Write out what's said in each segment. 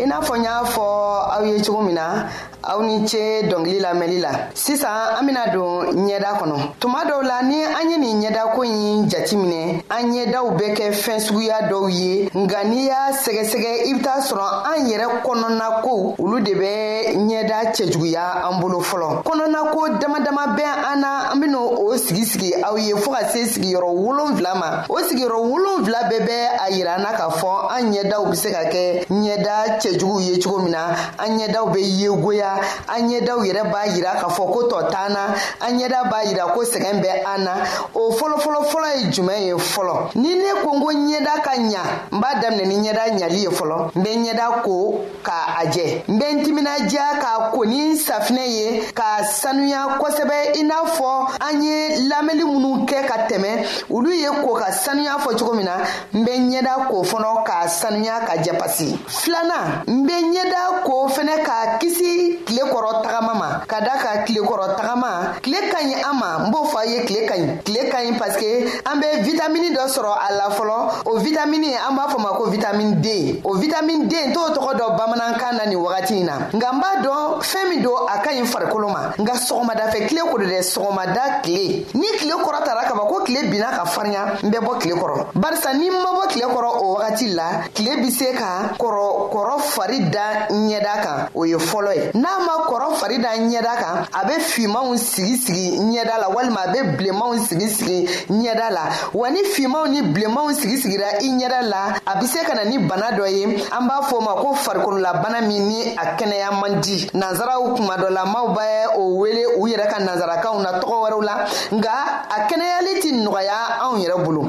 i n'a fɔ n y'a fɔ aw ye cogo min na aw ni ce dɔngili lamɛnli la sisan an bena don ɲɛda kɔnɔ tuma dɔw la ni an ye nin ɲɛdako ɲi jati minɛ an ɲɛdaw bɛ kɛ fɛn suguya dɔw ye nka n'i y'a sɛgɛsɛgɛ i be t'a sɔrɔ an yɛrɛ kɔnɔna kow olu de bɛ ɲɛda cɛjuguya an bolo fɔlɔ kɔnɔnako dama dama bɛ an na an ben'o o sigi sigi aw ye fɔɔ ka se sigiyɔrɔ wolonfila ma o sigiyɔrɔ wolonfila bɛɛ bɛ a yira an na k'a fɔ an ɲɛdaw be se ka kɛ ɲɛda cɛjuguw ye cogo min na an ɲɛdaw be yegoya an ɲɛdaw yɛrɛ b'a yira k'a fɔ ko tɔ t'an na an ɲɛda b'a yira ko sɛgɛn bɛ an na o fɔlɔfɔlɔfɔlɔ ye jumɛn ye fɔlɔ ni ne ko n ko ɲɛda ka ɲa n b'a daminɛ ni ɲɛda ɲali ye fɔlɔ n be ɲɛda ko k'a a jɛ n bɛ n timinadiya k'a ko ni safinɛ ye k'a sanuya kosɛbɛ i n'a fɔ an ye lamɛnni minnu kɛ ka tɛmɛ olu ye ko ka sanuya fɔ cogo min na n bɛ ɲɛda ko fɔlɔ k'a sanuya ka jɛpasi filanan n bɛ ɲɛda ko fɛnɛ k'a kisi tile kɔrɔ tagama ma ka da ka tile kɔrɔ tagama tile ka ɲi an ma n b'o fɔ a ye tile ka ɲi tile ka ɲi paske an bɛ vitamini dɔ sɔrɔ a la fɔlɔ o vitamini an b'a fɔ ma ko vitamini d o vitamini d t'o tɔgɔ dɔ bamanankan na nin wagati in na nka n b'a dɔn fɛn min don a ka ɲi farikolo ma nka sɔgɔmadafɛ tile ko de dɛ sɔgɔmada tile ni tile kɔrɔ tara kaban ko tile binna ka farinya n bɛ bɔ tile kɔrɔ barisa ni n ma bɔ tile kɔrɔ o wagati la tile bi se ka kɔrɔ kɔrɔ fari da ɲɛda kan o ye fɔlɔ ye n'a ma kɔrɔ fari da ɲɛda kan a bɛ fimanw sigi sigi ɲɛda la walima a bɛ bilenmanw sigi sigi ɲɛda la wa ni fimanw ni bilenmanw sigi sigira i ɲɛda la a bɛ se ka na ni bana dɔ ye an b'a fɔ o ma ko farikololabana min ni a kɛnɛya man di nanzaraw kuma dɔ la maaw bɛ o wele u yɛrɛ ka nanzarakanw na tɔgɔ wɛrɛw la nka a kɛnɛyali tɛ nɔgɔya anw yɛrɛ bolo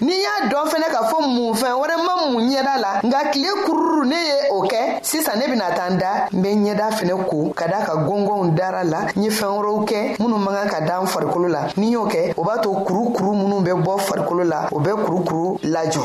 n'i y'a dɔn fɛnɛ k'a fɔ mun fɛn wɛrɛ ma mun ɲɛda la nka tile kururu ne ye o kɛ sisan ne bɛna taa n da n bɛ ɲɛda fɛnɛ ko ka da ka gɔngɔnw dara la n ye fɛn wɛrɛw kɛ minnu man kan ka da n farikolo la ni y'o kɛ o b'a to kurukuru minnu bɛ bɔ farikolo la o bɛ kurukuru lajɔ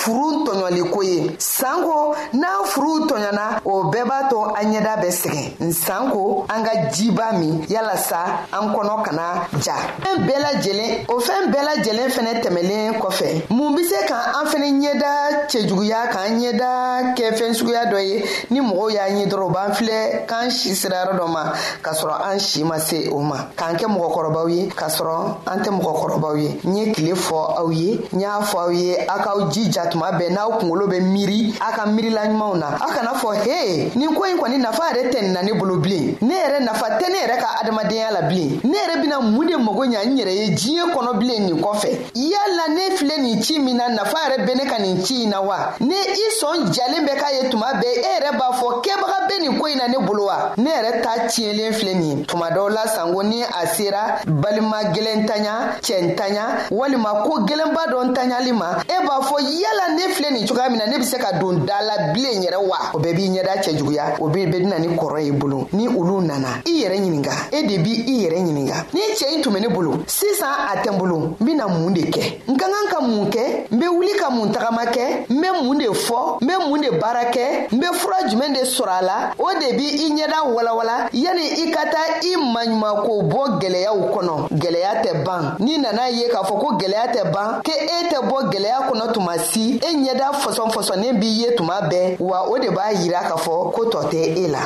furu tɔɲɔliko ye sanko n'an furuw tɔɲɔna o bɛɛ b'a to an ɲɛda bɛ sɛgɛn n sanko an ka jiba min yalasa an kɔnɔ kana ja fɛn bɛɛ lajɛlen o fɛn bɛɛ lajɛlen fɛnɛ tɛmɛlen kɔfɛ mun be se ka an fɛnɛ ɲɛda cɛjuguya k'an ɲɛda kɛ fɛn suguya dɔ ye ni mɔgɔw y'a ɲɛ dɔrɔn b'an filɛ k'an si sira yɔrɔ dɔ ma k'a sɔrɔ an si ma se o ma k'an kɛ mɔgɔkɔrɔbaw ye k'a sɔrɔ an tɛ mɔgɔkɔrɔbaw ye n ye tile fɔ aw ye n y'a fɔ aw ye a k'aw jija tuma bɛɛ n'aw kungolo bɛ miiri a ka miirila ɲumanw na aw kana fɔ he nin ko ɲi kɔni nafa yɛrɛ tɛ nin na ne bolo bilen ne yɛrɛ nafa tɛ ne yɛrɛ ka adamadenya la bilen ne yɛrɛ bɛna mun de mago ɲa n yɛrɛ ye diɲɛ kɔnɔ bilen nin kɔfɛ yala ne filɛ nin ci min na nafa yɛrɛ bɛ ne ka nin ci in na wa ni i sɔn jalen bɛ k'a ye tuma bɛɛ e yɛrɛ b'a fɔ kɛbaga bɛ nin ko in na ne bolo wa ne yɛrɛ ta tiɲɛlen filɛ nin ye tuma dɔw la sanko ni a sera balima gɛlɛn ntanya cɛ ntanya walima ko gɛlɛnba dɔ ntanyali ma e b'a fɔ yala ne filɛ nin cogoya min na ne bɛ se ka don da la bilen yɛrɛ wa o bɛɛ b'i ɲɛda cɛ juguya o bɛ bɛna ni kɔrɔ ye bolo ni olu nana i yɛrɛ ɲininka e de b'i i yɛrɛ ɲininka ni cɛ in tun bɛ ne bolo sisan a tɛ n bolo n bɛna mun de kɛ n ka kan ka mun kɛ n bɛ wuli ka mun tagama kɛ n bɛ mun de fɔ n bɛ mun de baara kɛ n bɛ fura jumɛn de sɔrɔ a la o de bɛ i ɲɛda walawala yanni i ka taa i maɲumanko bɔ gɛlɛyaw kɔnɔ gɛlɛya tɛ ban n'i nana ye k'a fɔ ko gɛlɛya tɛ ban ke e tɛ bɔ gɛlɛya kɔnɔ tuma si e ɲɛda fɔsɔn fɔsɔnnen b'i ye tuma bɛɛ wa o de b'a yira k'a fɔ ko tɔ tɛ e la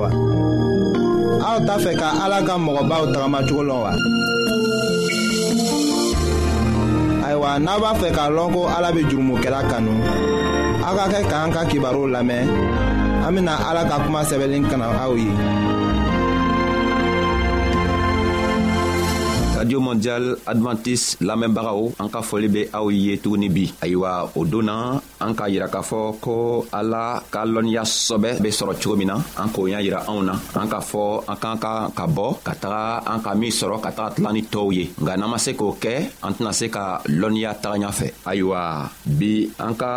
wa. aw t'a fɛ ka ala ka mɔgɔbaw tagamacogo lɔ wa. ayiwa n'a b'a fɛ k'a lɔn ko ala bɛ jurumokɛla kanu aw ka kɛ k'an ka kibaruw lamɛn an bɛna ala ka kuma sɛbɛnlen kana aw ye. radio mondial adventiste lamɛnbagaw an ka foli bɛ aw ye tuguni bi ayiwa o don na an k'a yira k'a fɔ ko ala ka lɔnniya sɔbɛ be sɔrɔ cogo min na an k'o y'a yira anw na an k'a fɔ an k'an ka ka bɔ ka taga an ka min sɔrɔ ka taga tila ni tɔɔw ye nka n'an ma se k'o kɛ an tɛna se ka lɔnniya taga ɲa fɛ ayiwa bi an ka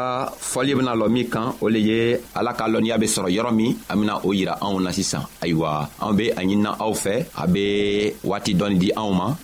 fɔli bena lɔ min kan o le ye ala ka lɔnniya be sɔrɔ yɔrɔ min an bena o yira anw na sisan ayiwa an be a ɲinina aw fɛ a be waati dɔɔni di anw ma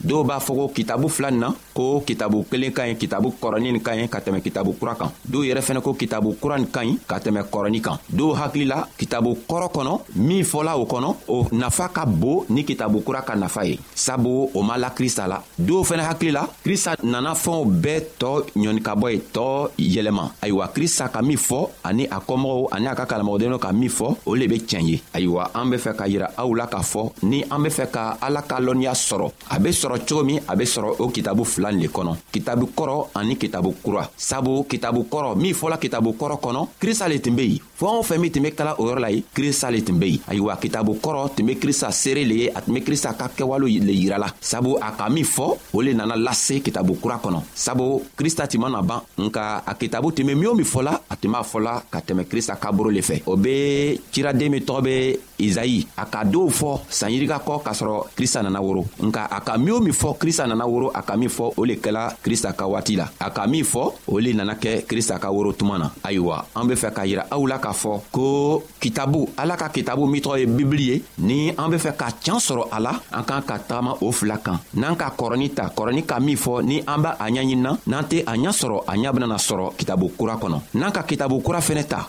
dɔw b'a fɔ ko kitabu fila nin na ko kitabu kelen ka ɲi kitabu kɔrɔnin nin ka ɲi ka tɛmɛ kitabu kura kan dɔw yɛrɛ fɛnɛ ko kitabu kura nin ka ɲi ka tɛmɛ kɔrɔnin kan dɔw hakili la kitabu kɔrɔ kɔnɔ min fɔla o kɔnɔ o nafa ka bon ni kitabu kura ka nafa ye sabu o ma la krista la dɔw fɛnɛ hakili la krista nana fɛnw bɛɛ tɔɔ ɲɔnikabɔ ye tɔɔ yɛlɛma ayiwa krista ka min fɔ ani a kɔmɔgɔw ani a ka kalamɔgɔdenw ka min fɔ o le be tiɲɛ ye ayiwa an be fɛ ka yira aw la k'a fɔ ni an be fɛ ka ala ka lɔnniya sɔrɔ a be sɔrɔ cogo min a be sɔrɔ o kitabu fila le kɔnɔ kitabu kɔrɔ ani kitabu kura sabu kitabu kɔrɔ min fɔla kitabu kɔrɔ kɔnɔ krista le tun be yen fɛn o fɛn min tun be kala o yɔrɔ la ye krista le tun be yen ayiwa kitabu kɔrɔ tun be krista seere le ye a tun be krista ka kɛwale le yira la sabu a ka min fɔ o le nana lase kitabu kura kɔnɔ sabu krista tun mana ban nka a kitabu tun be min o min fɔla a tun b'a fɔla ka tɛmɛ krista kaburu le fɛ o be ciraden min tɔgɔ be izayi a ka dɔw fɔ sanyirika kɔ k'a sɔrɔ krista nana woro nka a ka min o min fɔ krista nana woro a ka min fɔ o le kɛla krista ka waati la a ka min fɔ o le nana kɛ krista ka woro tuma na ayiwa an be fɛ k'a yira aw la k'a fɔ ko kitabu ala ka kitabu min tɔgɔ ye bibili ye ni an be fɛ ka can sɔrɔ a la an k'an ka tagama o fila kan n'an ka kɔrɔni ta kɔrɔni ka min fɔ ni an b'a a ɲaɲinina n'an tɛ a ɲa sɔrɔ a ɲa benana sɔrɔ kitabu kura kɔnɔ n'an ka kitabu kura fɛnɛ ta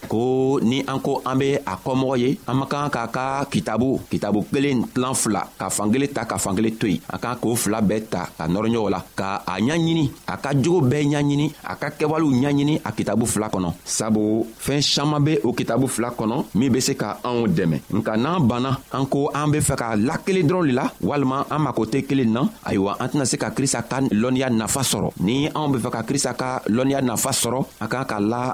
ko ni an ko an be a kɔmɔgɔ ye an man kan k'a ka kitabu kitabu kelen tilan fila ka fankelen ta ka fankelen to yen a kan k'o fila bɛɛ ta ka nɔrɔ ɲɔgɔn la ka a ɲaɲini a ka jogo bɛɛ ɲaɲini a ka kɛwalew ɲaɲini a kitabu fila kɔnɔ sabu fɛɛn saman be o kitabu fila kɔnɔ min be se ka anw dɛmɛ nka n'an banna an ko an be fɛ ka lakelen dɔrɔn le la walima an mako tɛ kelen na ayiwa an tɛna se ka krista ka lɔnniya nafa sɔrɔ ni anw be fɛ ka krista ka lɔnniya nafa sɔrɔ a kan ka la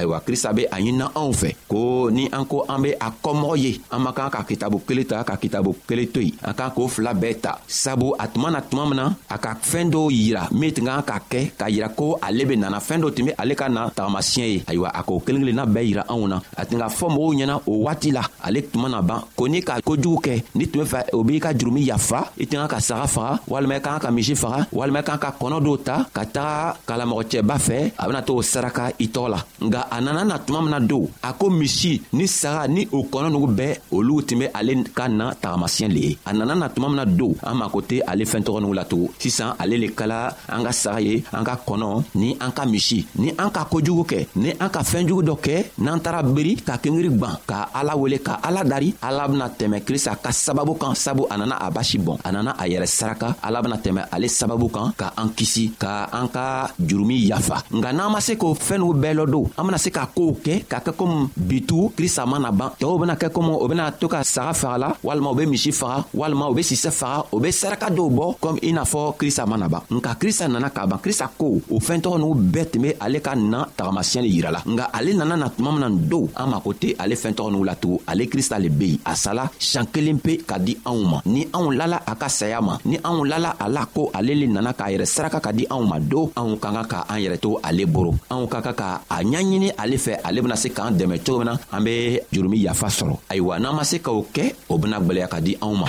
ayiwa krista be a ɲinina anw fɛ ko ni an ko an be a kɔmɔgɔ ye an man kan ka kitabu kelen ta ka kitabu kelen to yen an kan k'o fila bɛɛ ta sabu a tuma na tuma min na a ka fɛɛn dɔw yira min tun kan ka kɛ k'a yira ko ale be nana fɛɛn dɔ tun be ale ka na tagamasiyɛ ye ayiwa a k'o kelen kelenna bɛɛ yira anw na a tun ka fɔ mɔgɔw ɲɛna o waati la ale tuma na ban ko n'i ka kojugu kɛ n'i tun bɛ fɛ o b'i ka jurumi yafa i tun ka saga faga walima i kan ka misi faga walima i kan ka kɔnɔ dɔw ta ka taga kalamɔgɔcɛba fɛ a bɛna t'o saraka i tɔgɔ la nka a nana na tuma min na don a ko misi ni saga ni o kɔnɔ nugu bɛɛ olu tun bɛ ale ka na tagamasiyɛn le ye a nana na tuma min na don an mako tɛ ale fɛn tɔgɔ nugu la tugun sisan ale le kala an ka saga ye an ka kɔnɔ ni an ka misi ni an ka kojugu kɛ ni an ka fɛɛn jugu dɔ kɛ n'an taara beri ka kengiri gwan ka ala wele ka ala dari ala bena tɛmɛ krista ka sababu kan sabu a nana a basi bɔn a nana a yɛrɛ saraka ala bena tɛmɛ ale sababu kan ka an kisi ka an ka jurumi yafa nka n'an ma se k'o fɛɛnw bɛɛ lɔ don an bena se ka koow kɛ k'a kɛ komi bitu krista mana ban tɔɔw bena kɛ komi o bena to ka saga fagala walima u be misi faga walima u be sisɛ a o be saraka dɔw bɔ kɔmi i n'a fɔ krista mana ban nka krista nana k'a ban krista ko o fɛɛn tɔgɔ n'u bɛɛ tun be ale ka na tagamasiyɛn le yirala nka ale nana na tuma mina don an mako tɛ ale fɛɛn tɔgɔ n'u latugun ale krista le be yen a sala siɲan kelen pe ka di anw ma ni anw lala a ka saya ma ni anw lala a la ko ale le nana k'a yɛrɛ saraka ka di anw ma don anw ka ka ka an yɛrɛ to ale boro anw ka ka ka a ɲaɲini ale fɛ ale bena se k'an dɛmɛ cogo min na an be jurumi yafa sɔrɔ ayiwa n'an ma se k'o kɛ o bena gwɛlɛya ka di anw ma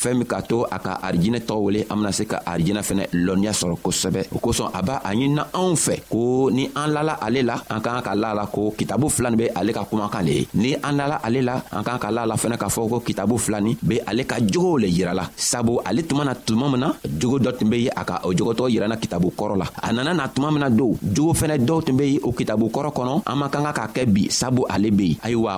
fɛɛn min k'a to a ka arijinɛ tɔgɔ wele an bena se ka arijinɛ fɛnɛ lɔnniya sɔrɔ kosɛbɛ o kosɔn a b'a a ɲinina anw fɛ ko ni an lala ale la an k'an ka la la ko kitabu fila ni be ale ka kumakan le ye ni an lala ale la an k'an ka la la fɛnɛ k'a fɔ ko kitabu fila ni be ale ka jogow le yira la sabu ale tuma na tuma min na jogo dɔ tun be ye a ka o jogotɔgɔ yirana kitabu kɔrɔ la a nana na tuma min na don jogo fɛnɛ dɔw tun be ye o kitabu kɔrɔ kɔnɔ an man kan ka k'a kɛ bi sabu ale be yen ayiwa